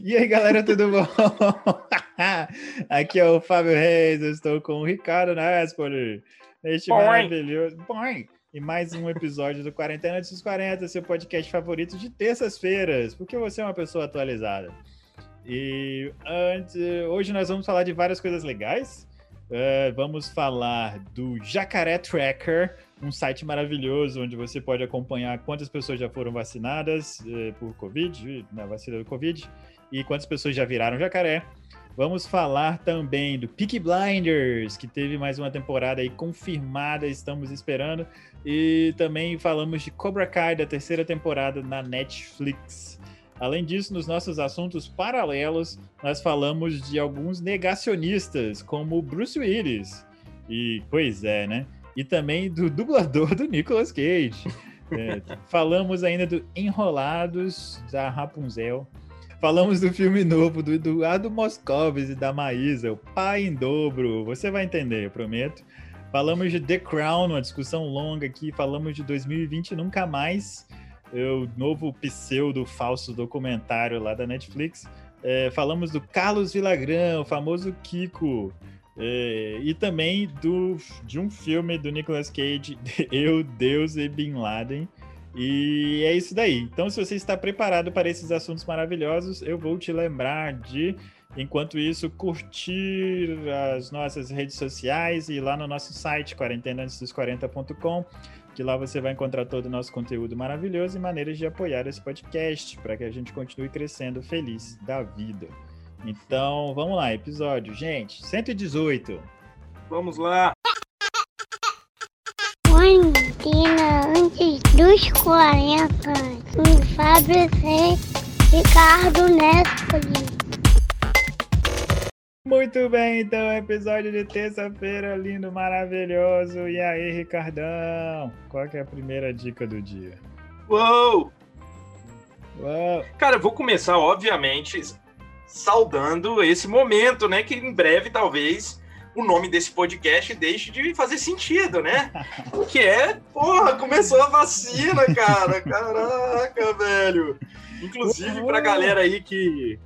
E aí, galera, tudo bom? Aqui é o Fábio Reis, eu estou com o Ricardo Nespoli. Este Boing. maravilhoso. Boing. E mais um episódio do Quarentena dos 40, seu podcast favorito de terças-feiras, porque você é uma pessoa atualizada. E antes, hoje nós vamos falar de várias coisas legais. Eh, vamos falar do Jacaré Tracker, um site maravilhoso onde você pode acompanhar quantas pessoas já foram vacinadas eh, por Covid, na vacina do Covid, e quantas pessoas já viraram jacaré. Vamos falar também do Peaky Blinders, que teve mais uma temporada aí confirmada, estamos esperando. E também falamos de Cobra Kai, da terceira temporada na Netflix. Além disso, nos nossos assuntos paralelos, nós falamos de alguns negacionistas, como Bruce Willis. E, pois é, né? E também do dublador do Nicolas Cage. É, falamos ainda do Enrolados, da Rapunzel. Falamos do filme novo do Eduardo Moscovis e da Maísa, o Pai em Dobro. Você vai entender, eu prometo. Falamos de The Crown, uma discussão longa aqui. Falamos de 2020 Nunca Mais, o novo pseudo falso documentário lá da Netflix. É, falamos do Carlos Villagrán, o famoso Kiko. É, e também do, de um filme do Nicolas Cage, Eu, Deus e Bin Laden. E é isso daí. Então, se você está preparado para esses assuntos maravilhosos, eu vou te lembrar de, enquanto isso, curtir as nossas redes sociais e ir lá no nosso site, quarentenaantesdos40.com, que lá você vai encontrar todo o nosso conteúdo maravilhoso e maneiras de apoiar esse podcast, para que a gente continue crescendo feliz da vida. Então, vamos lá, episódio, gente, 118. Vamos lá. Quarentena antes dos 40. Com Fábio Reis, Ricardo Nespoli. Muito bem, então, episódio de terça-feira, lindo, maravilhoso. E aí, Ricardão? Qual que é a primeira dica do dia? Uou! Uau! Cara, eu vou começar, obviamente, saudando esse momento, né? Que em breve, talvez, o nome desse podcast deixe de fazer sentido, né? Que é, porra, começou a vacina, cara. Caraca, velho. Inclusive, pra galera aí que,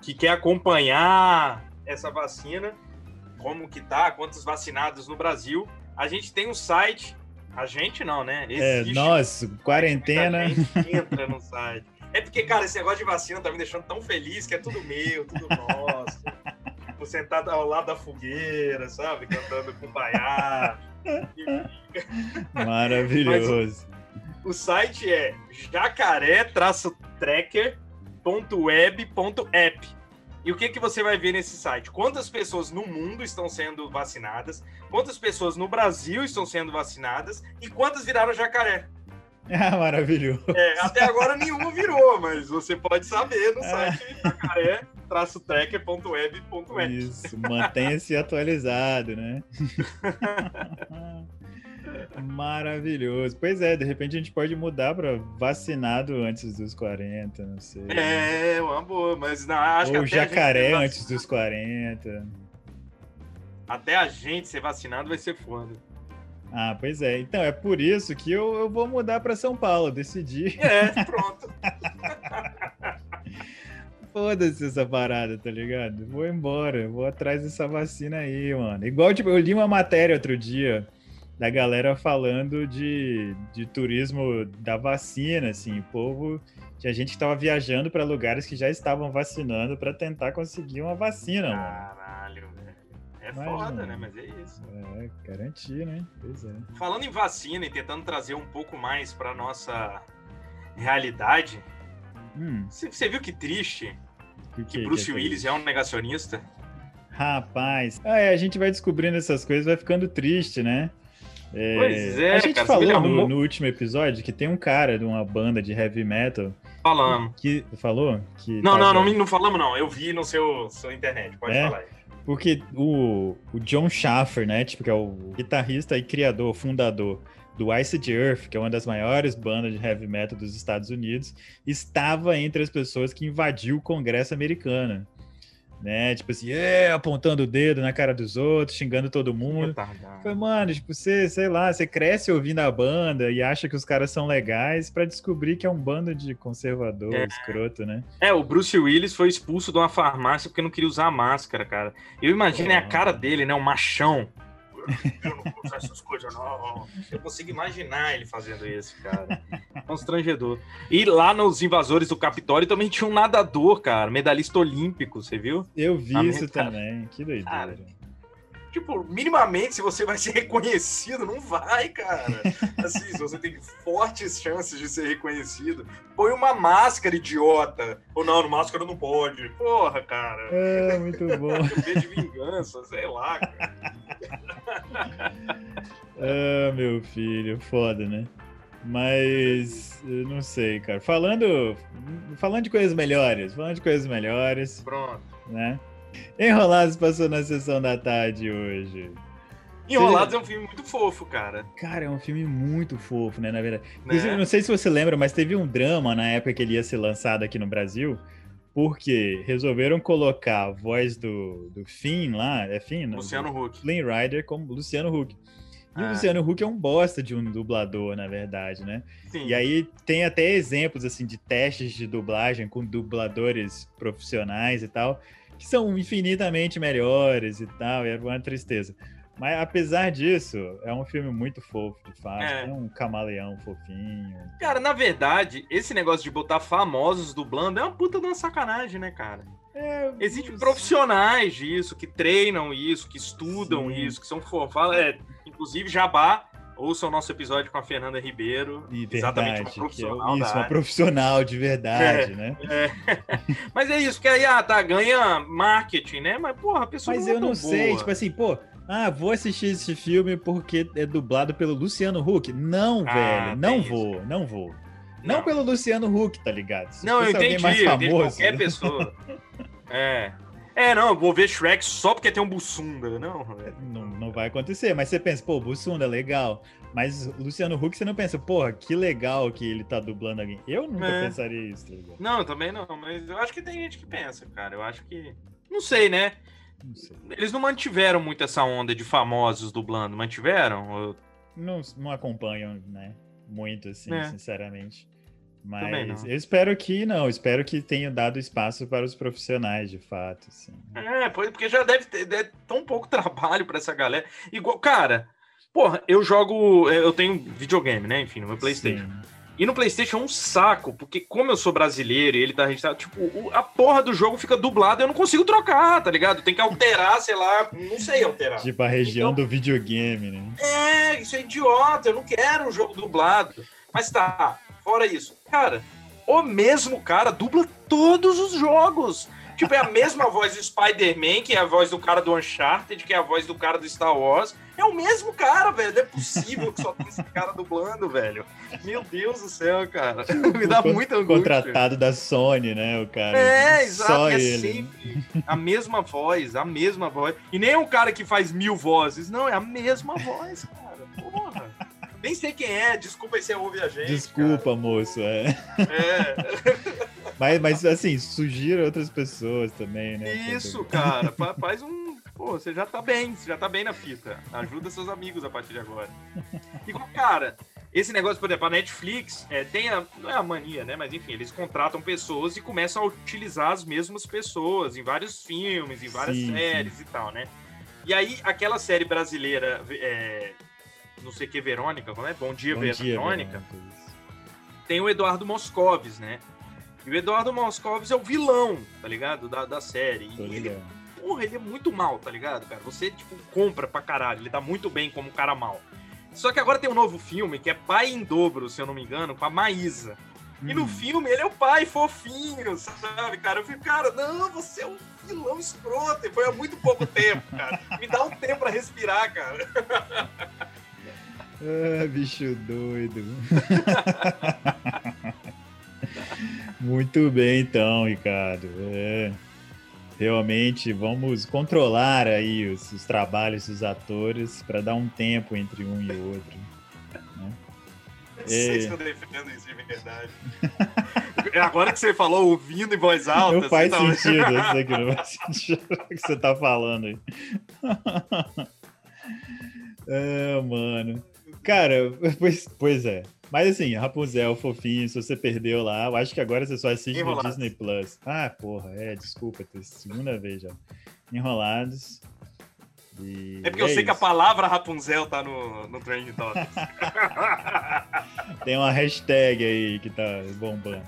que quer acompanhar essa vacina, como que tá, quantos vacinados no Brasil, a gente tem um site. A gente não, né? É, Existe nossa, quarentena. Muita gente entra no site. É porque, cara, esse negócio de vacina tá me deixando tão feliz que é tudo meu, tudo nosso. Tipo, sentado ao lado da fogueira, sabe? Cantando com baiá. Maravilhoso. O site é jacaré-tracker.web.app. E o que, que você vai ver nesse site? Quantas pessoas no mundo estão sendo vacinadas, quantas pessoas no Brasil estão sendo vacinadas e quantas viraram jacaré. Ah, maravilhoso. É, até agora nenhuma virou, mas você pode saber no site jacaré-tracker.web.app. Isso, mantenha-se atualizado, né? Maravilhoso. Pois é, de repente a gente pode mudar para vacinado antes dos 40, não sei. É, uma boa, mas não, acho Ou que jacaré antes dos 40. Até a gente ser vacinado vai ser foda. Ah, pois é. Então, é por isso que eu, eu vou mudar para São Paulo. Decidi. É, pronto. Foda-se essa parada, tá ligado? Vou embora, vou atrás dessa vacina aí, mano. Igual, tipo, eu li uma matéria outro dia da galera falando de, de turismo da vacina, assim, o povo. Tinha gente que tava viajando para lugares que já estavam vacinando para tentar conseguir uma vacina, mano. Caralho, velho. É foda, né? Mas é isso. É, garantir, né? Pois é. Falando em vacina e tentando trazer um pouco mais pra nossa realidade, Hum, você você viu que triste o que Bruce Willis é um negacionista? Rapaz, é, a gente vai descobrindo essas coisas, vai ficando triste, né? É, Pois é, a gente cara, falou no, no último episódio que tem um cara de uma banda de heavy metal Falando. que falou que Não, tava- não, não, não falamos não. Eu vi no seu, seu internet. Pode É? falar aí. porque o, o John Schaffer, né, tipo que é o guitarrista e criador, fundador do Ice Earth, que é uma das maiores bandas de heavy metal dos Estados Unidos, estava entre as pessoas que invadiu o Congresso americano. né? Tipo assim, é, apontando o dedo na cara dos outros, xingando todo mundo. Foi, mano, tipo, você, sei lá, você cresce ouvindo a banda e acha que os caras são legais para descobrir que é um bando de conservador, é. escroto, né? É, o Bruce Willis foi expulso de uma farmácia porque não queria usar máscara, cara. Eu imagino é. a cara dele, né? Um machão eu não vou usar essas coisas, não. Eu consigo imaginar ele fazendo isso, cara. Constrangedor. E lá nos invasores do Capitólio também tinha um nadador, cara, medalhista olímpico, você viu? Eu vi isso também, que doideira. Cara, tipo, minimamente, se você vai ser reconhecido, não vai, cara. Assim, se você tem fortes chances de ser reconhecido, põe uma máscara, idiota. Ou não, máscara não pode. Porra, cara. É, muito bom. de vingança, sei lá, cara. ah, meu filho, foda, né? Mas não sei, cara. Falando, falando de coisas melhores, falando de coisas melhores. Pronto. Né? Enrolados passou na sessão da tarde hoje. Enrolados é um filme muito fofo, cara. Cara, é um filme muito fofo, né, na verdade. Né? Não sei se você lembra, mas teve um drama na época que ele ia ser lançado aqui no Brasil, porque resolveram colocar a voz do, do Finn lá, é Finn? Luciano Huck. Flynn Rider como Luciano Huck. E ah. o Luciano Huck é um bosta de um dublador, na verdade, né? Sim. E aí tem até exemplos, assim, de testes de dublagem com dubladores profissionais e tal, que são infinitamente melhores e tal, e é uma tristeza. Mas apesar disso, é um filme muito fofo, de fato. É. Tem um camaleão fofinho. Cara, na verdade, esse negócio de botar famosos dublando é uma puta de uma sacanagem, né, cara? É, Existem isso. profissionais disso, que treinam isso, que estudam Sim. isso, que são fofos. É, inclusive, Jabá, ouça o nosso episódio com a Fernanda Ribeiro. E exatamente, uma é profissional. É, isso, uma profissional de verdade, é, né? É. Mas é isso, que aí, ah, tá, ganha marketing, né? Mas, porra, a pessoa Mas não é eu não sei, tipo assim, pô, ah, vou assistir esse filme porque é dublado pelo Luciano Huck. Não, ah, velho, não vou, isso. não vou. Não. não. pelo Luciano Huck, tá ligado? Se não, eu entendi, mais famoso, qualquer pessoa. é. É, não, vou ver Shrek só porque tem um Bussunda. Não, não, não vai acontecer. Mas você pensa, pô, Bussunda, legal. Mas Luciano Huck, você não pensa, porra, que legal que ele tá dublando alguém. Eu nunca é. pensaria isso, tá ligado? Não, também não. Mas eu acho que tem gente que pensa, cara. Eu acho que. Não sei, né? Eles não mantiveram muito essa onda de famosos dublando, mantiveram? Não, não acompanham, né? Muito, assim, é. sinceramente. Mas eu espero que não, espero que tenha dado espaço para os profissionais, de fato. Assim. É, porque já deve ter deve tão pouco trabalho para essa galera. Igual, cara, porra, eu jogo. Eu tenho videogame, né? Enfim, no meu PlayStation. Sim. E no PlayStation é um saco, porque como eu sou brasileiro e ele tá registrado, tipo, a porra do jogo fica dublada e eu não consigo trocar, tá ligado? Tem que alterar, sei lá, não sei alterar. Tipo a região então, do videogame, né? É, isso é idiota, eu não quero um jogo dublado. Mas tá, fora isso, cara, o mesmo cara dubla todos os jogos. Tipo, é a mesma voz do Spider-Man, que é a voz do cara do Uncharted, que é a voz do cara do Star Wars. É o mesmo cara, velho. Não é possível que só tem esse cara dublando, velho. Meu Deus do céu, cara. Me dá muita angústia. Contratado da Sony, né, o cara. É, exato. Só é ele. sempre a mesma voz, a mesma voz. E nem um cara que faz mil vozes. Não, é a mesma voz, cara. Porra. Nem sei quem é, desculpa aí se ouve a gente. Desculpa, cara. moço, é. É. mas, mas, assim, sugira outras pessoas também, né? Isso, cara. Faz um. Pô, você já tá bem, você já tá bem na fita. Ajuda seus amigos a partir de agora. Igual, cara, esse negócio, por exemplo, a Netflix é, tem a. Não é a mania, né? Mas enfim, eles contratam pessoas e começam a utilizar as mesmas pessoas em vários filmes, em várias sim, séries sim. e tal, né? E aí, aquela série brasileira. É, não sei que, Verônica, como é? Bom Dia, Bom Verônica. Dia, Verônica. Tem o Eduardo Moscovis, né? E o Eduardo Moscovis é o vilão, tá ligado? Da, da série. E ele, porra, ele é muito mal, tá ligado, cara? Você, tipo, compra pra caralho. Ele tá muito bem como um cara mal. Só que agora tem um novo filme que é Pai em Dobro, se eu não me engano, com a Maísa. E no hum. filme ele é o pai fofinho, sabe, cara? Eu fico, cara, não, você é um vilão escroto. E foi há muito pouco tempo, cara. Me dá um tempo pra respirar, cara. Ah, bicho doido. Muito bem, então, Ricardo. É, realmente, vamos controlar aí os, os trabalhos dos atores para dar um tempo entre um e outro. Né? sei é. se eu defendo isso de verdade. Agora que você falou ouvindo em voz alta. Não faz tá... sentido, sei que não faz sentido o que você tá falando aí. é, mano. Cara, pois, pois é. Mas assim, Rapunzel, fofinho, se você perdeu lá, eu acho que agora você só assiste Enrolados. no Disney Plus. Ah, porra, é, desculpa, segunda vez já. Enrolados. E é porque é eu sei que a palavra Rapunzel tá no, no Trending Topics. Tem uma hashtag aí que tá bombando.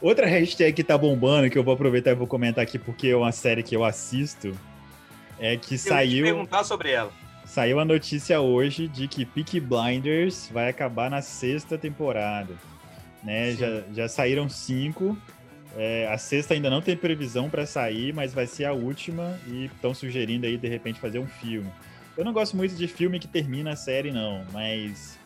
Outra hashtag que tá bombando, que eu vou aproveitar e vou comentar aqui porque é uma série que eu assisto, é que eu saiu. Eu perguntar sobre ela. Saiu a notícia hoje de que Peaky Blinders vai acabar na sexta temporada. Né? Já, já saíram cinco. É, a sexta ainda não tem previsão para sair, mas vai ser a última e estão sugerindo aí de repente fazer um filme. Eu não gosto muito de filme que termina a série não, mas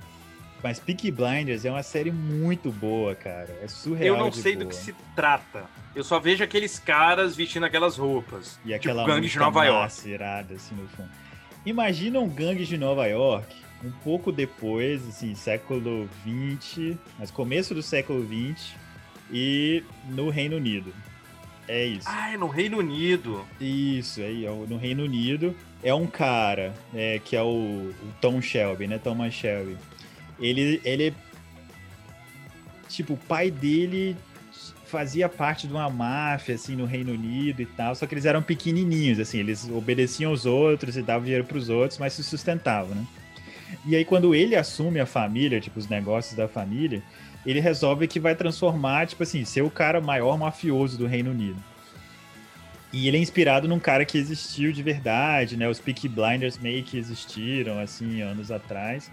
mas Peaky Blinders é uma série muito boa, cara. É surreal. Eu não sei boa. do que se trata. Eu só vejo aqueles caras vestindo aquelas roupas. E aquela tipo gangue de Nova York. Irada, assim, no fundo. Imagina um gangue de Nova York um pouco depois, assim, século 20, mas começo do século 20 e no Reino Unido. É isso. Ah, é no Reino Unido. Isso, aí, é no Reino Unido. É um cara é, que é o, o, Tom Shelby, né? Thomas Shelby. Ele, ele. Tipo, o pai dele fazia parte de uma máfia, assim, no Reino Unido e tal. Só que eles eram pequenininhos, assim. Eles obedeciam os outros e davam dinheiro pros outros, mas se sustentavam, né? E aí, quando ele assume a família, tipo, os negócios da família, ele resolve que vai transformar, tipo assim, ser o cara maior mafioso do Reino Unido. E ele é inspirado num cara que existiu de verdade, né? Os Peaky Blinders meio que existiram, assim, anos atrás.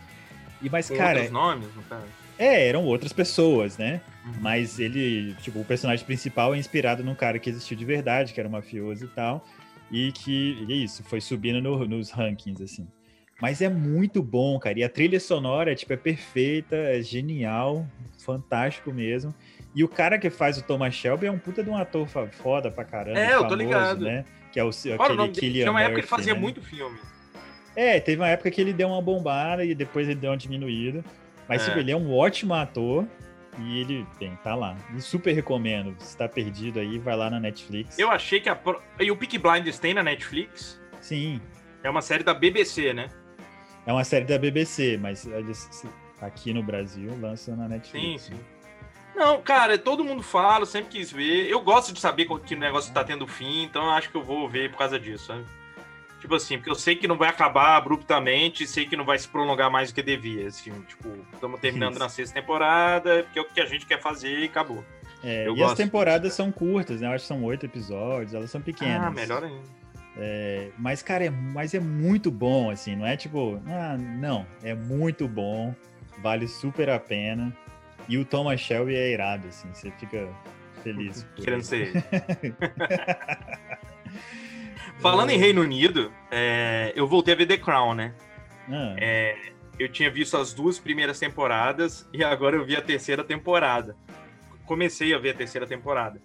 E, mas, cara. Outros nomes, no caso? É, eram outras pessoas, né? Mas ele, tipo, o personagem principal é inspirado num cara que existiu de verdade, que era mafioso e tal. E que, e é isso, foi subindo no, nos rankings, assim. Mas é muito bom, cara. E a trilha sonora, tipo, é perfeita, é genial, fantástico mesmo. E o cara que faz o Thomas Shelby é um puta de um ator foda pra caramba. É, famoso, eu tô ligado. Né? Que é o, aquele Killian Tinha uma época que ele fazia né? muito filme. É, teve uma época que ele deu uma bombada e depois ele deu uma diminuída. Mas, é. tipo, ele é um ótimo ator. E ele, bem, tá lá. E super recomendo. Se tá perdido aí, vai lá na Netflix. Eu achei que a. E o Peak Blinders tem na Netflix? Sim. É uma série da BBC, né? É uma série da BBC, mas aqui no Brasil lançam na Netflix. Sim, sim. Não, cara, todo mundo fala, sempre quis ver. Eu gosto de saber que o negócio tá tendo fim, então eu acho que eu vou ver por causa disso, sabe? Tipo assim, porque eu sei que não vai acabar abruptamente, sei que não vai se prolongar mais do que devia. Assim, tipo, estamos terminando na sexta temporada, porque é o que a gente quer fazer e acabou. É, eu e as temporadas são curtas, né? Eu acho que são oito episódios, elas são pequenas. Ah, melhor ainda. É, mas, cara, é, mas é muito bom, assim, não é tipo, ah, não, é muito bom, vale super a pena. E o Thomas Shelby é irado, assim, você fica feliz. Querendo ser Falando em Reino Unido, é, eu voltei a ver The Crown, né? Ah. É, eu tinha visto as duas primeiras temporadas e agora eu vi a terceira temporada. Comecei a ver a terceira temporada.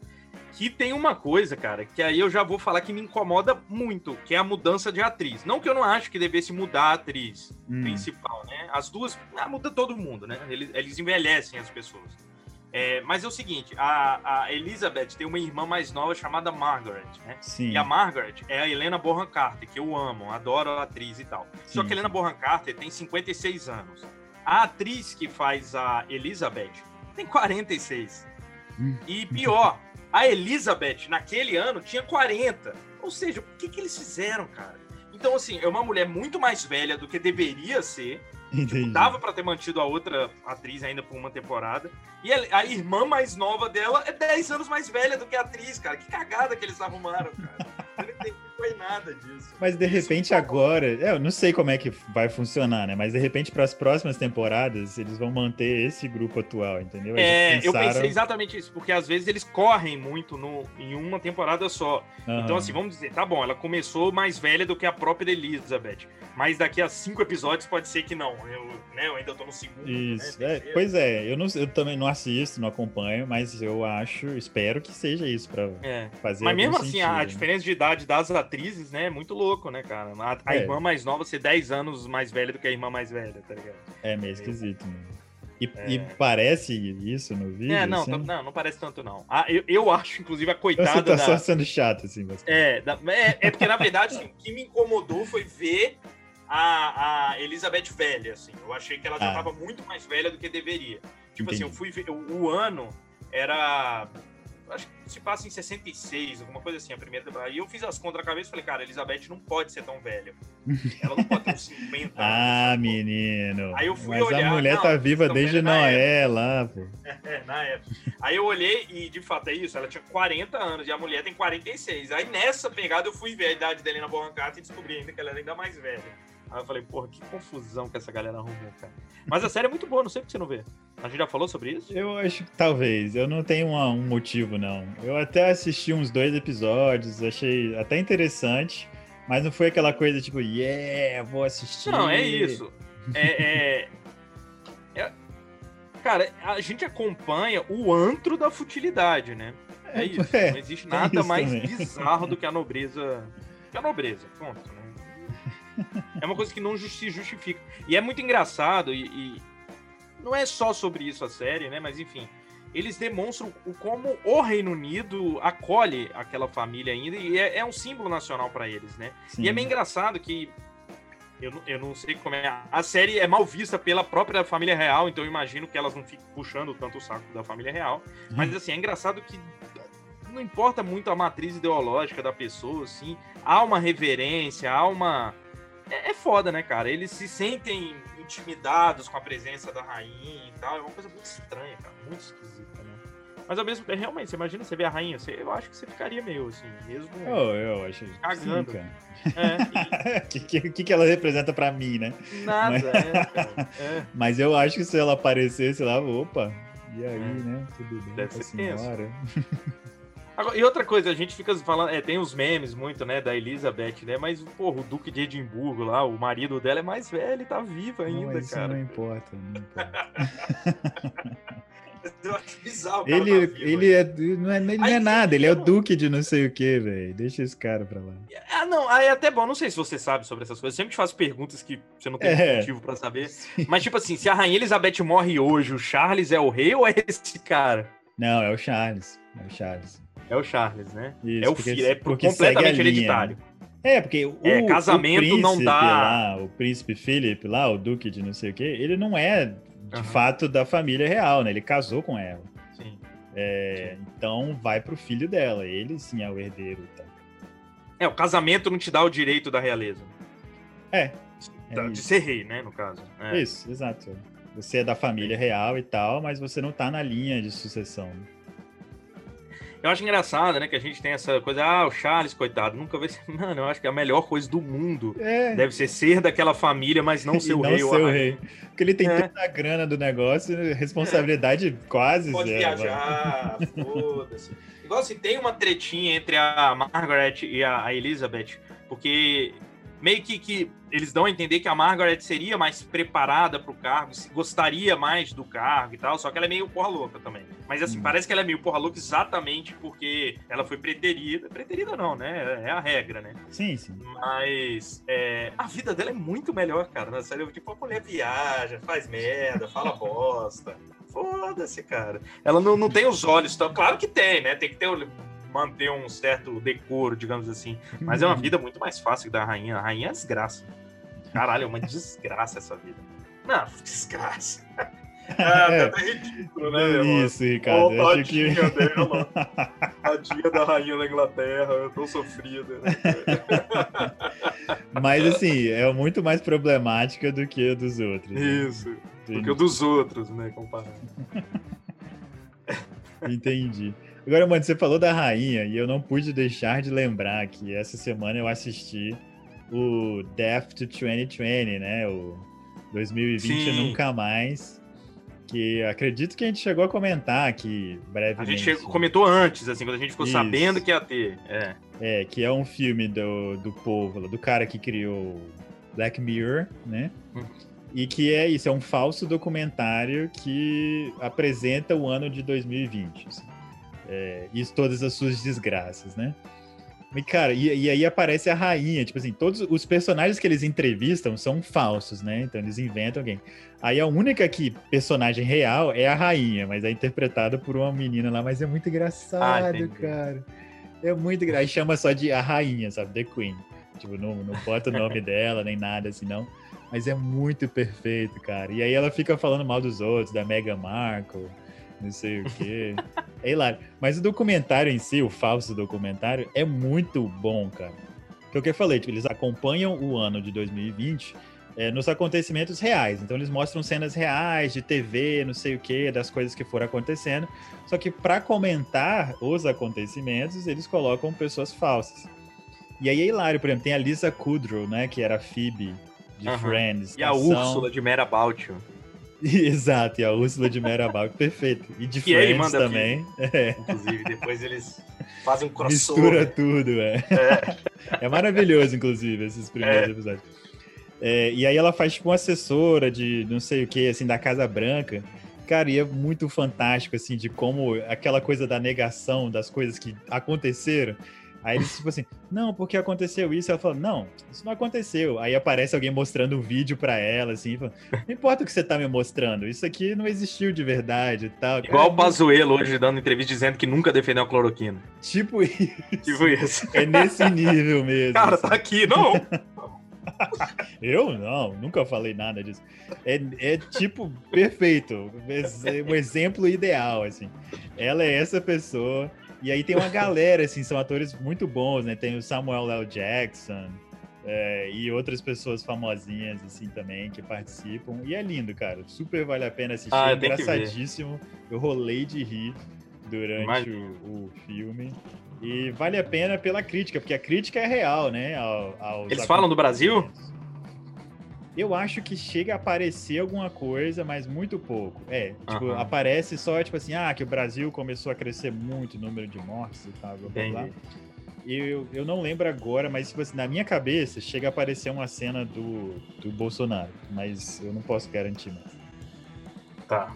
Que tem uma coisa, cara, que aí eu já vou falar que me incomoda muito, que é a mudança de atriz. Não que eu não acho que devesse mudar a atriz hum. principal, né? As duas, ah, muda todo mundo, né? Eles, eles envelhecem as pessoas. É, mas é o seguinte, a, a, Elizabeth tem uma irmã mais nova chamada Margaret, né? Sim. E a Margaret é a Helena Bonham Carter, que eu amo, adoro a atriz e tal. Sim. Só que a Helena Bonham Carter tem 56 anos. A atriz que faz a Elizabeth tem 46. Hum. E pior, a Elizabeth, naquele ano, tinha 40. Ou seja, o que, que eles fizeram, cara? Então, assim, é uma mulher muito mais velha do que deveria ser. Tipo, dava para ter mantido a outra atriz ainda por uma temporada. E a, irmã mais nova dela é 10 anos mais velha do que a atriz, cara. Que cagada que eles arrumaram, cara. Foi nada disso. Mas de repente agora, é, eu não sei como é que vai funcionar, né? Mas de repente para as próximas temporadas eles vão manter esse grupo atual, entendeu? É, pensaram... eu pensei exatamente isso, porque às vezes eles correm muito no, em uma temporada só. Uhum. Então assim, vamos dizer, tá bom, ela começou mais velha do que a própria Elizabeth, mas daqui a cinco episódios pode ser que não. Eu, né, eu ainda tô no segundo. Né, isso, né, é, pois é, eu, não, eu também não assisto, não acompanho, mas eu acho, espero que seja isso para é. fazer. Mas mesmo assim, a, a né? diferença de idade das atrizes, né, é muito louco, né, cara? A, a é. irmã mais nova ser 10 anos mais velha do que a irmã mais velha, tá ligado? É meio esquisito, né? E, e parece isso no vídeo? É, não, assim? não, não parece tanto, não. Ah, eu, eu acho, inclusive, a coitada você tá da... só sendo chato, assim? É, da- é, é porque, na verdade, o que me incomodou foi ver a, a Elizabeth velha, assim. Eu achei que ela já Ah. tava muito mais velha do que deveria. Tipo Entendi. assim, eu fui ver... O, o ano era... Acho que se passa em 66, alguma coisa assim, a primeira temporada. E eu fiz as contas na cabeça e falei, cara, Elizabeth não pode ser tão velha. Ela não pode ter uns 50 Ah, anos. menino. Aí eu fui Mas olhar, a mulher não, tá viva vocês desde Noé lá, pô. É, na época. Aí eu olhei e, de fato, é isso. Ela tinha 40 anos e a mulher tem 46. Aí nessa pegada eu fui ver a idade dela na Bonham Carter e descobri ainda que ela era ainda mais velha. Aí eu falei, porra, que confusão que essa galera arrumou, cara. Mas a série é muito boa, não sei por que você não vê. A gente já falou sobre isso? Eu acho que talvez. Eu não tenho uma- um motivo, não. Eu até assisti uns dois episódios, achei até interessante, mas não foi aquela coisa tipo, yeah, vou assistir. Não, é isso. É, é- é- Cara, a gente acompanha o antro da futilidade, né? É isso. É, não existe nada isso mais também. bizarro do que a nobreza. Que a nobreza, ponto. É uma coisa que não se justifica. E é muito engraçado, e, e não é só sobre isso a série, né? Mas enfim, eles demonstram o como o Reino Unido acolhe aquela família ainda, e é, é um símbolo nacional para eles, né? Sim. E é meio engraçado que. Eu, não- eu não sei como é. A série é mal vista pela própria família real, então eu imagino que elas não fiquem puxando tanto o saco da família real. Mas assim, é engraçado que não importa muito a matriz ideológica da pessoa, assim, há uma reverência, há uma. É, é foda, né, cara? Eles se sentem intimidados com a presença da rainha e tal. É uma coisa muito estranha, cara. Muito esquisita, né? Mas ao mesmo tempo, realmente, você imagina você ver a rainha, você, eu acho que você ficaria meio assim, mesmo. Oh, eu acho. Cagando. cara. É, O que, que, que ela representa pra mim, né? nada, é, cara. É. Mas eu acho que se ela aparecesse lá, opa, e aí, É. né? Tudo bem Deve ser tenso. Agora, e outra coisa, a gente fica falando, é, tem os memes muito, né, da Elizabeth, né? Mas, porra, o Duque de Edimburgo lá, o marido dela é mais velho e tá vivo ainda, não, cara. não importa, não importa. Eu acho bizarro. Ele, tá vivo ele, é, não é, ele não é nada, ele é o duque de não sei o que, velho. Deixa esse cara pra lá. Ah, não, aí é até bom, não sei se você sabe sobre essas coisas. Eu sempre te faço perguntas que você não tem É. motivo pra saber. Mas, tipo assim, se a Rainha Elizabeth morre hoje, o Charles é o rei ou é esse cara? Não, é o Charles. É o Charles. É o Charles, né? Isso, é o filho, é porque completamente segue a linha, hereditário. né? É, porque o, É, casamento o não príncipe dá- Lá, o príncipe Philip lá, o duque de não sei o que, ele não é de Aham. fato da família real, né? Ele casou com ela. Sim. É, então vai pro filho dela. Ele sim é o herdeiro. Então. É, o casamento não te dá o direito da realeza. É. é de ser rei, né, no caso. É. Isso, exato. Você é da família real e tal, mas você não tá na linha de sucessão. Eu acho engraçado, né, que a gente tem essa coisa, ah, o Charles, coitado, nunca vai ser. Mano, eu acho que a melhor coisa do mundo É. deve ser ser daquela família, mas não ser e o não rei. ou a ser o rei. Porque ele tem É. toda a grana do negócio, responsabilidade quase Pode zero. mano. viajar, foda-se. Igual assim, tem uma tretinha entre a Margaret e a Elizabeth, porque meio que, que eles dão a entender que a Margaret seria mais preparada pro cargo, se- gostaria mais do cargo e tal, só que ela é meio porra louca também. Mas assim, Hum. parece que ela é meio porra louca exatamente porque ela foi preterida. Preterida não, né? É a regra, né? Sim, sim. Mas é, a vida dela é muito melhor, cara. Na série, tipo, a mulher viaja, faz merda, fala bosta. Foda-se, cara. Ela não, não tem os olhos tão. Claro que tem, né? Tem que ter, o- manter um certo decoro, digamos assim. Mas é uma vida muito mais fácil que da rainha. A rainha é desgraça. Caralho, é uma desgraça essa vida. Não, desgraça. Ah, É. é até ridículo, né? meu? Isso, Ricardo. Eu acho que... tadinha dela. Tadinha da rainha da Inglaterra, eu tô sofrida. Né? Mas assim, é muito mais problemática do que a dos outros. né? Isso. Do que o dos outros, né? Comparado. Entendi. Agora, mano, você falou da rainha e eu não pude deixar de lembrar que essa semana eu assisti o Death to 2020, né? O 2020 Sim. Nunca Mais. Que acredito que a gente chegou a comentar aqui A brevemente. gente chegou- comentou antes, assim, quando a gente ficou Isso. sabendo que ia ter. É. É, que é um filme do, do povo, do cara que criou Black Mirror, né? Hum. E que é isso, é um falso documentário que apresenta o ano de 2020. assim. É, e todas as suas desgraças, né? E, cara, e, e, aí aparece a rainha. Tipo assim, todos os personagens que eles entrevistam são falsos, né? Então eles inventam alguém. Aí a única que personagem real é a rainha, mas é interpretada por uma menina lá, mas é muito engraçado, ah, cara. É muito engraçado. Aí chama só de a rainha, sabe? The Queen. Tipo, não, não bota o nome dela, nem nada assim, não. Mas é muito perfeito, cara. E aí ela fica falando mal dos outros, da Meghan Markle não sei o quê. É hilário. Mas o documentário em si, o falso documentário, é muito bom, cara. Que é o que eu falei, tipo, eles acompanham o ano de 2020 é, nos acontecimentos reais. Então eles mostram cenas reais de TV, não sei o que, das coisas que foram acontecendo. Só que para comentar os acontecimentos, eles colocam pessoas falsas. E aí é hilário, por exemplo, tem a Lisa Kudrow, né, que era a Phoebe de uhum. Friends. E a são... Úrsula de Mera About Exato, e a Úrsula de Merabal, perfeito. E de que Friends manda também. É. Inclusive, depois eles fazem um crossover. Mistura tudo, é. É, é maravilhoso, inclusive, esses primeiros é. episódios. É, e aí ela faz tipo uma assessora de não sei o que, assim, da Casa Branca. Cara, e é muito fantástico, assim, de como aquela coisa da negação das coisas que aconteceram Aí eles, tipo assim, não, porque aconteceu isso. Ela fala, não, isso não aconteceu. Aí aparece alguém mostrando um vídeo pra ela, assim, fala, não importa o que você tá me mostrando, isso aqui não existiu de verdade e tal. Igual Cara, o Pazuello hoje dando entrevista dizendo que nunca defendeu a cloroquina. Tipo isso. Tipo isso. É nesse nível mesmo. Cara, assim. tá aqui, não. Eu não, nunca falei nada disso. É, é tipo perfeito, um exemplo ideal, assim. Ela é essa pessoa e aí tem uma galera, assim, são atores muito bons, né? Tem o Samuel L. Jackson é, e outras pessoas famosinhas, assim, também, que participam. E é lindo, cara. Super vale a pena assistir. Ah, é engraçadíssimo. Eu rolei de rir durante o, o, filme. E vale a pena pela crítica, porque a crítica é real, né? Ao, Eles falam do Brasil? Eu acho que chega a aparecer alguma coisa, mas muito pouco. É, tipo, uhum. aparece só, tipo assim, ah, que o Brasil começou a crescer muito o número de mortes e tal, blá, blá, blá. Eu, eu não lembro agora, mas tipo assim, na minha cabeça chega a aparecer uma cena do, do Bolsonaro, mas eu não posso garantir mais. Tá.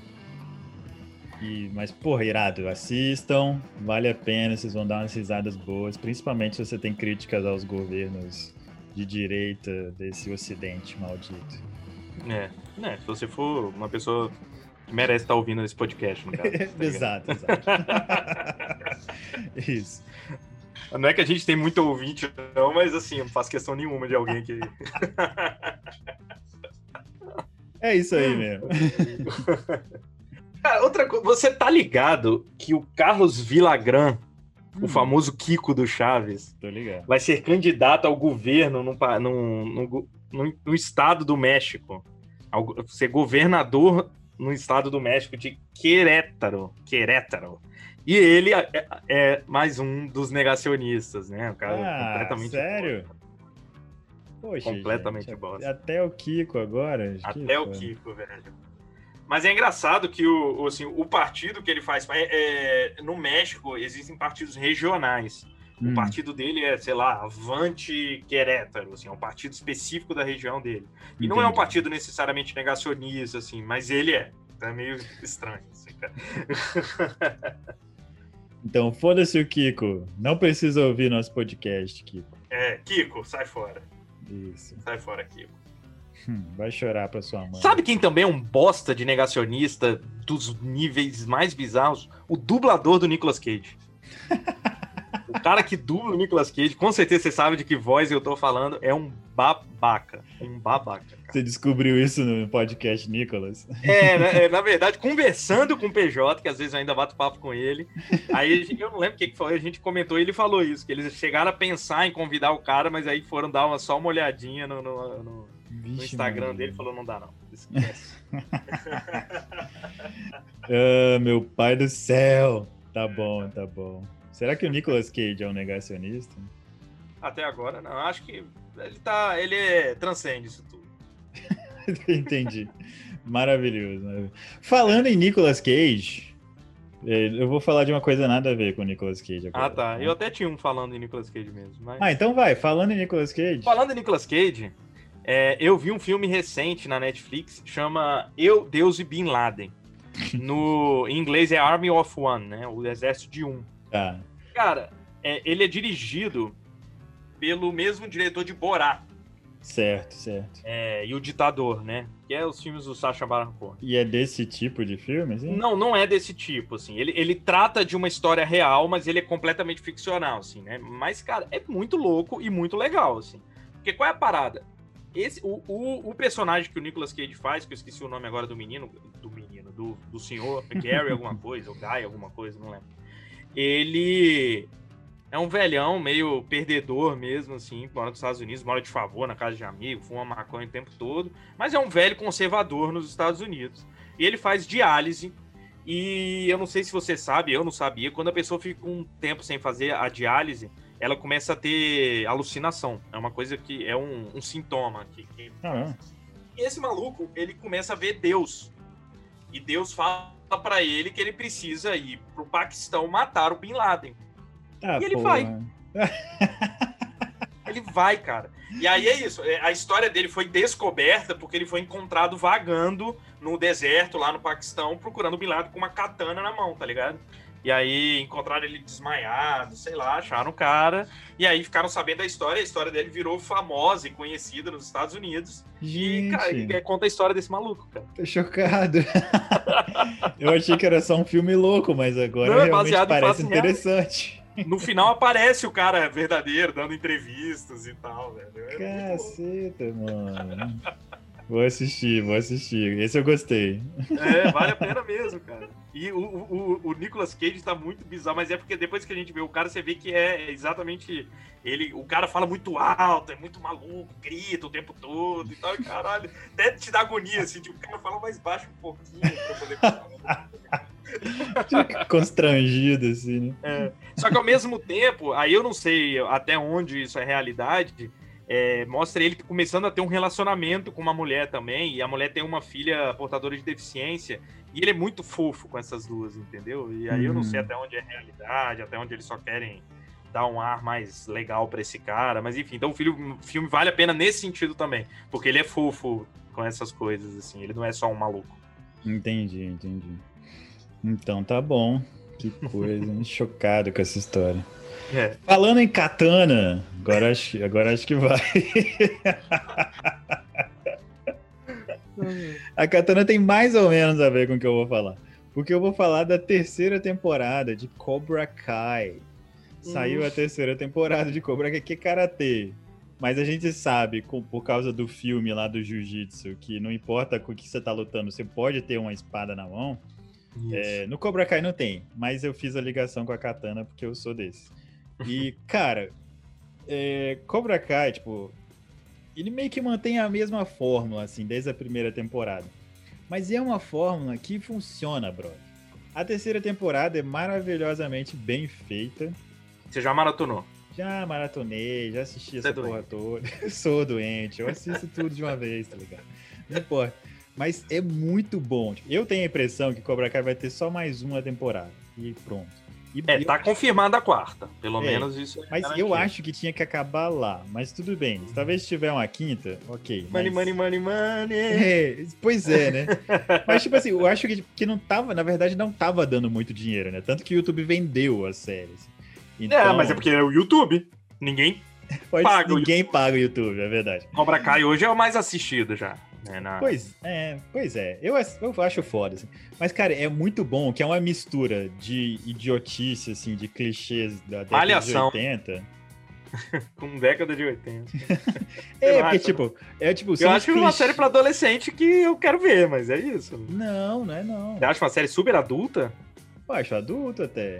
E, mas, porra, irado, assistam, vale a pena, vocês vão dar umas risadas boas, principalmente se você tem críticas aos governos de direita desse ocidente maldito. É, né? Se você for uma pessoa que merece estar ouvindo esse podcast, no caso. Tá exato, exato. Isso. Não é que a gente tem muito ouvinte, não, mas assim, não faço questão nenhuma de alguém que. é isso aí mesmo. Cara, outra coisa, você tá ligado que o Carlos Villagrán o hum. famoso Kiko do Chaves, vai ser candidato ao governo no, estado do México. Ao, ser governador no estado do México de Querétaro. Querétaro. E ele é, é, é mais um dos negacionistas, né? O cara ah, completamente. Sério? Poxa, completamente gente, bosta. Até o Kiko agora. Até o Kiko, velho. Mas é engraçado que o, assim, o partido que ele faz. É, é, no México existem partidos regionais. Hum. O partido dele é, sei lá, Avante Querétaro, assim, é um partido específico da região dele. E Entendi. não é um partido necessariamente negacionista, assim, mas ele é. Então é meio estranho. Assim, então, foda-se o Kiko. Não precisa ouvir nosso podcast, Kiko. É, Kiko, sai fora. Isso. Sai fora, Kiko. Hum, vai chorar pra sua mãe. Sabe quem também é um bosta de negacionista dos níveis mais bizarros? O dublador do Nicolas Cage. o cara que dubla o Nicolas Cage, com certeza você sabe de que voz eu tô falando, é um babaca. Um babaca. Cara. Você descobriu isso no podcast, Nicolas? É, né, é, na verdade, conversando com o PJ, que às vezes eu ainda bato papo com ele. Aí eu não lembro o que, que foi, a gente comentou e ele falou isso, que eles chegaram a pensar em convidar o cara, mas aí foram dar uma, só uma olhadinha no, no, no Vixe, no Instagram dele falou: não dá, não. Esquece. ah, meu pai do céu. Tá bom, tá bom. Será que o Nicolas Cage é um negacionista? Até agora, não. Acho que ele tá. Ele é, transcende isso tudo. Entendi. Maravilhoso, maravilhoso. Falando em Nicolas Cage, é, eu vou falar de uma coisa nada a ver com o Nicolas Cage. Agora, ah, tá. Né? Eu até tinha um falando em Nicolas Cage mesmo. Mas... Ah, então vai. Falando em Nicolas Cage. Falando em Nicolas Cage, é, eu vi um filme recente na Netflix, chama Eu, Deus e Bin Laden. No, em inglês é Army of One, né? O Exército de Um. Ah. Cara, é, ele é dirigido pelo mesmo diretor de Borá. Certo, certo. É, e o Ditador, né? Que é os filmes do Sacha Baron Cohen. E é desse tipo de filme, assim? Não, não é desse tipo, assim. Ele, ele trata de uma história real, mas ele é completamente ficcional, assim, né? Mas, cara, é muito louco e muito legal, assim. Porque qual é a parada? Esse, o, o, o personagem que o Nicolas Cage faz, que eu esqueci o nome agora do menino, do menino, do, do senhor, Gary alguma coisa, ou Guy alguma coisa, não lembro. Ele é um velhão, meio perdedor mesmo, assim, mora nos Estados Unidos, mora de favor na casa de amigo, fuma maconha o tempo todo, mas é um velho conservador nos Estados Unidos. E ele faz diálise, e eu não sei se você sabe, eu não sabia, quando a pessoa fica um tempo sem fazer a diálise, ela começa a ter alucinação. É uma coisa que é um, um sintoma. Que, que... Ah, E esse maluco, ele começa a ver Deus. E Deus fala para ele que ele precisa ir pro Paquistão matar o Bin Laden. ah, E ele pô, vai. Ele vai, cara. E aí é isso. é, A história dele foi descoberta porque ele foi encontrado vagando no deserto lá no Paquistão, procurando o Bin Laden com uma katana na mão, tá ligado? E aí encontraram ele desmaiado, sei lá, acharam o cara. E aí ficaram sabendo da história. A história dele virou famosa e conhecida nos Estados Unidos. E, Gente, cara, e conta a história desse maluco, cara. tô chocado. eu achei que era só um filme louco, mas agora Não, é realmente parece interessante. No final aparece o cara verdadeiro, dando entrevistas e tal, velho. É. Caceta, mano. Vou assistir, vou assistir. Esse eu gostei. É, vale a pena mesmo, cara. E o, o, o Nicolas Cage tá muito bizarro, mas é porque depois que a gente vê o cara, você vê que é exatamente ele. O cara fala muito alto, é muito maluco, grita o tempo todo e tal. E caralho, até te dá agonia, assim, tipo, o cara fala mais baixo um pouquinho pra poder falar. Constrangido, assim, né? É. Só que ao mesmo tempo, aí eu não sei até onde isso é realidade. É, mostra ele começando a ter um relacionamento com uma mulher também, e a mulher tem uma filha portadora de deficiência, e ele é muito fofo com essas duas, entendeu? E aí eu não sei Hum. até onde é realidade, até onde eles só querem dar um ar mais legal pra esse cara, mas enfim, então o filme, o filme vale a pena nesse sentido também, porque ele é fofo com essas coisas, assim, ele não é só um maluco. Entendi, entendi. Então tá bom. Que coisa, chocado com essa história. É. Falando em katana, agora acho, agora acho que vai. A katana tem mais ou menos a ver com o que eu vou falar. Porque eu vou falar da terceira temporada de Cobra Kai. Saiu a Uf. terceira temporada de Cobra Kai, que é karatê. Mas a gente sabe, com- por causa do filme lá do Jiu-Jitsu, que não importa com o que você tá lutando, você pode ter uma espada na mão. É, no Cobra Kai não tem, mas eu fiz a ligação com a katana porque eu sou desse. E, cara, é, Cobra Kai, tipo, ele meio que mantém a mesma fórmula, assim, desde a primeira temporada. Mas é uma fórmula que funciona, brother. A terceira temporada é maravilhosamente bem feita. Você já maratonou? Já maratonei, já assisti Você essa é porra toda. Sou doente, eu assisto tudo de uma vez, tá ligado? Não importa. Mas é muito bom. Tipo, Eu tenho a impressão que Cobra Kai vai ter só mais uma temporada. E pronto. E É, tá confirmada a quarta. Pelo É, menos isso é Mas eu acho que tinha que acabar lá. Mas tudo bem. Talvez tiver uma quinta, ok. Money, mas- money, money, money. É, pois é, né? Mas, tipo assim, eu acho que, que não tava, na verdade, não tava dando muito dinheiro, né? Tanto que o YouTube vendeu as séries. Então, É, mas é porque é o YouTube. Ninguém. pode- paga o ninguém paga o YouTube, é verdade. Cobra Kai hoje é o mais assistido já. Né, na- Pois é, pois é. Eu, eu acho foda, assim. Mas, cara, é muito bom que é uma mistura de idiotice, assim, de clichês da década Malhação. de 80. Com década de 80. É, porque, tipo, é tipo. Eu acho os uma série pra adolescente que eu quero ver, mas é isso. Não, não é não. Você acha uma série super adulta? Eu acho adulto até.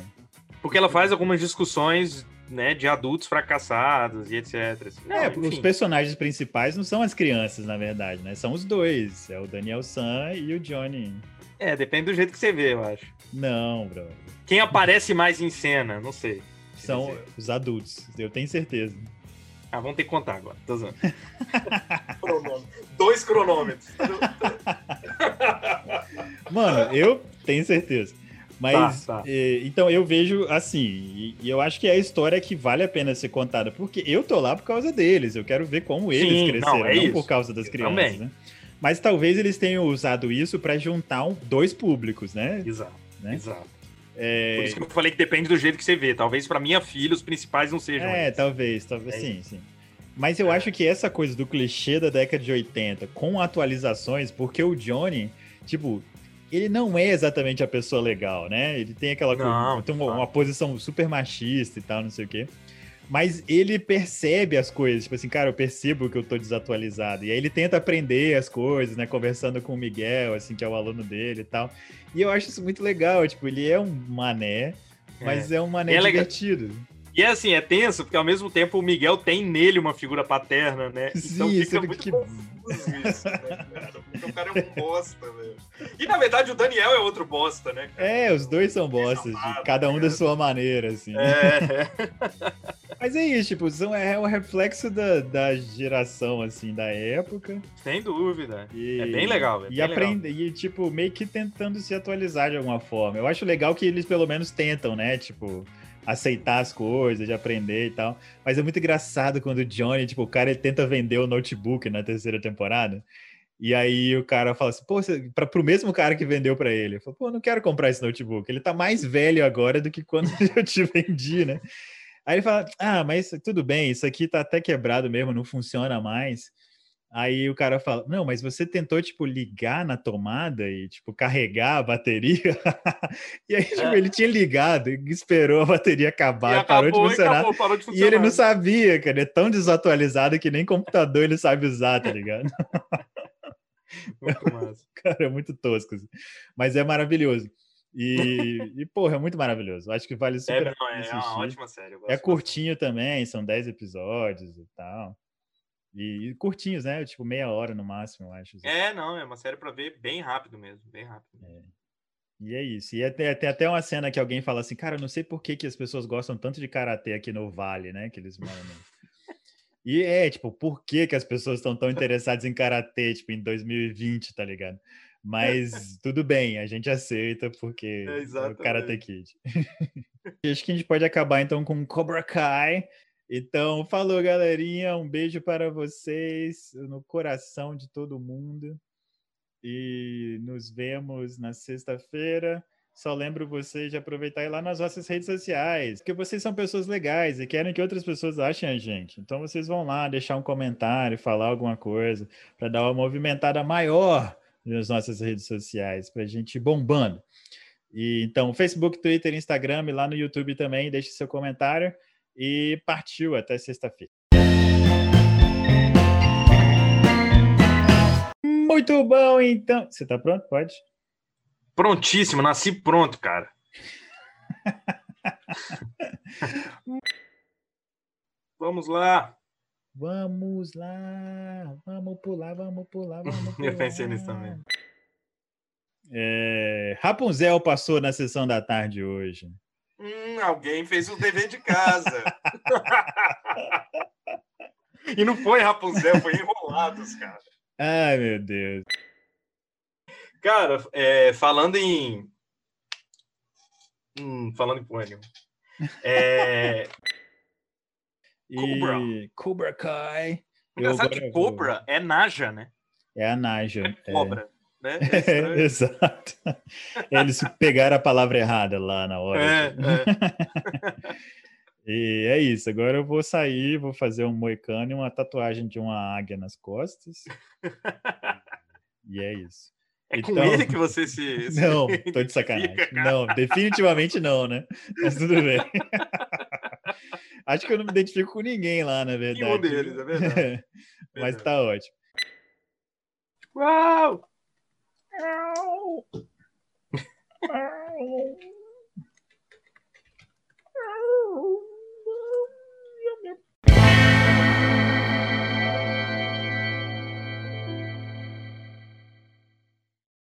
Porque ela faz algumas discussões, né, de adultos fracassados e etc. Não, é, enfim. os personagens principais não são as crianças, na verdade, né? São os dois. É o Daniel San e o Johnny. É, depende do jeito que você vê, eu acho. Não, bro. Quem aparece mais em cena, não sei. São dizer. os adultos, eu tenho certeza. Ah, vamos ter que contar agora. Tô zoando. Dois cronômetros. Mano, eu tenho certeza. Mas, Tá, tá. eh, então eu vejo assim, e, eu acho que é a história que vale a pena ser contada, porque eu tô lá por causa deles, eu quero ver como eles Sim, cresceram, não, é não isso. por causa das Eu crianças, também. né? Mas talvez eles tenham usado isso pra juntar um- dois públicos, né? Exato. Né? Exato. É... Por isso que eu falei que depende do jeito que você vê. Talvez pra minha filha os principais não sejam. É, esses. talvez, talvez, É sim, sim. Mas eu acho que essa coisa do clichê da década de 80, com atualizações, porque o Johnny, tipo, ele não é exatamente a pessoa legal, né? Ele tem aquela Não, tem uma, uma posição super machista e tal, não sei o quê. Mas ele percebe as coisas, tipo assim, cara, eu percebo que eu tô desatualizado. E aí ele tenta aprender as coisas, né? Conversando com o Miguel, assim, que é o aluno dele e tal. E eu acho isso muito legal, tipo, ele é um mané, mas é, um mané É legal. E é assim, é tenso, porque ao mesmo tempo o Miguel tem nele uma figura paterna, né? Então Sim, fica isso é muito que- confuso isso, né, cara? Porque o cara é um bosta, velho. E na verdade o Daniel é outro bosta, né? cara? É, os dois são bostas, cada um da cara. sua maneira, assim. É, Mas é isso, tipo, são, é um reflexo da, da geração, assim, da época. sem dúvida. E, É bem legal, é e bem legal. aprende, e, tipo, meio que tentando se atualizar de alguma forma. Eu acho legal que eles pelo menos tentam, né? Tipo, aceitar as coisas, de aprender e tal. Mas é muito engraçado quando o Johnny, tipo, o cara ele tenta vender o notebook na terceira temporada. E aí o cara fala assim, pô, você, pra, pro mesmo cara que vendeu pra ele, fala, pô, não quero comprar esse notebook. Ele tá mais velho agora do que quando eu te vendi, né? Aí ele fala, ah, mas tudo bem, isso aqui tá até quebrado mesmo, não funciona mais. Aí o cara fala, não, mas você tentou, tipo, ligar na tomada e, tipo, carregar a bateria? e aí, tipo, É. ele tinha ligado e esperou a bateria E acabar, parou de e funcionar. acabou, parou de E funcionar. ele não sabia, cara. É tão desatualizado que nem computador ele sabe usar, tá ligado? Cara, é muito tosco. assim. Mas é maravilhoso. E, e, porra, é muito maravilhoso. Acho que vale super É, a não, pena é assistir. uma ótima série. É curtinho também, são 10 episódios e tal. E, curtinhos, né? Tipo, meia hora no máximo, eu acho. É, não, é uma série pra ver bem rápido mesmo, bem rápido. E é isso. E até, tem até uma cena que alguém fala assim, cara, eu não sei por que, que as pessoas gostam tanto de karatê aqui no Vale, né? Que eles moram. E é, tipo, por que, que as pessoas estão tão interessadas em karatê, tipo, em 2020, tá ligado? Mas tudo bem, a gente aceita porque É, é o. Karate Kid. Acho que a gente pode acabar então com Cobra Kai. Então, falou, galerinha. Um beijo para vocês no coração de todo mundo. E nos vemos na sexta-feira. Só lembro vocês de aproveitar e ir lá nas nossas redes sociais, porque vocês são pessoas legais e querem que outras pessoas achem a gente. Então vocês vão lá deixar um comentário, falar alguma coisa, para dar uma movimentada maior nas nossas redes sociais, para a gente ir bombando. E, então, Facebook, Twitter, Instagram e lá no YouTube também, deixe seu comentário. E partiu até sexta-feira. Muito bom, então. Você tá pronto? Pode? Prontíssimo, nasci pronto, cara. Vamos lá. Vamos lá, vamos pular, vamos pular, vamos pular. Eu pensei nisso também. É, Rapunzel passou na sessão da tarde hoje. Hum, alguém fez o dever de casa. e não foi Rapunzel, foi Enrolados, cara. Ai, meu Deus. Cara, é, falando em. Hum, falando em nenhuma. É, E Cobra. Cobra Kai. Engraçado que vou- Cobra é Naja, né? É a Naja. É cobra. Né? É É, exato. Eles pegaram a palavra errada lá na hora. É, é. E é isso. Agora eu vou sair, vou fazer um moicano e uma tatuagem de uma águia nas costas. E é isso. É com Então- ele que você se. se Não, tô de sacanagem. cara. Não, definitivamente não, né? Mas tudo bem. Acho que eu não me identifico com ninguém lá, na verdade. Nenhum deles, é verdade. Mas Verdade. tá ótimo. Uau! Ow. Ow. Ow.